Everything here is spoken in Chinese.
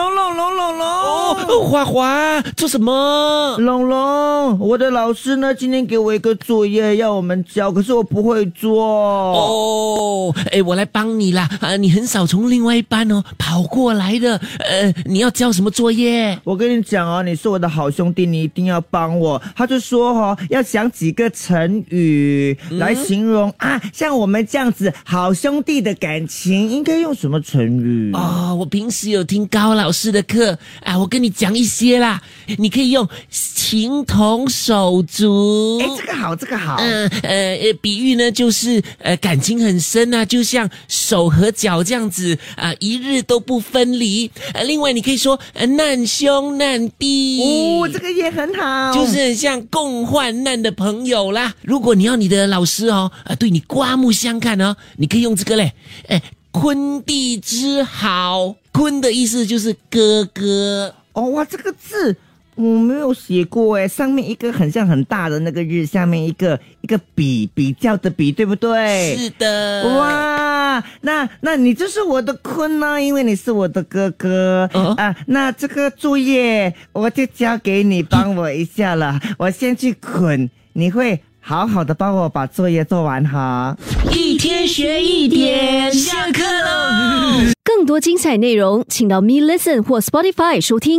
龙龙龙龙龙龙，哦，花花做什么？龙龙，我的老师呢？今天给我一个作业要我们交，可是我不会做。哦，哎，我来帮你啦！啊，你很少从另外一班哦跑过来的。呃，你要交什么作业？我跟你讲哦，你是我的好兄弟，你一定要帮我。他就说哈、哦，要想几个成语来形容、啊，像我们这样子好兄弟的感情，应该用什么成语？哦，我平时有听高老师的课啊，我跟你讲一些啦。你可以用情同手足。哎，这个好，这个好。嗯呃呃，比喻呢就是呃感情很深啊，就像手和脚这样子啊、一日都不分离。呃，另外你可以说呃难兄难弟。哦，这个也很好，就是很像共患难的朋友啦。如果你要你的老师哦，呃，对你刮目相看哦，你可以用这个嘞，哎，坤弟之好，坤的意思就是哥哥。哦哇，这个字我没有写过哎，上面一个很像很大的那个日，下面一个一个比比较的比，对不对？是的，哇，那那你就是我的坤呢，因为你是我的哥哥、哦啊。那这个作业我就交给你帮我一下了，我先去捆，你会好好的帮我把作业做完哈。一天学一点！多精彩内容，请到 Me Listen 或 Spotify 收听。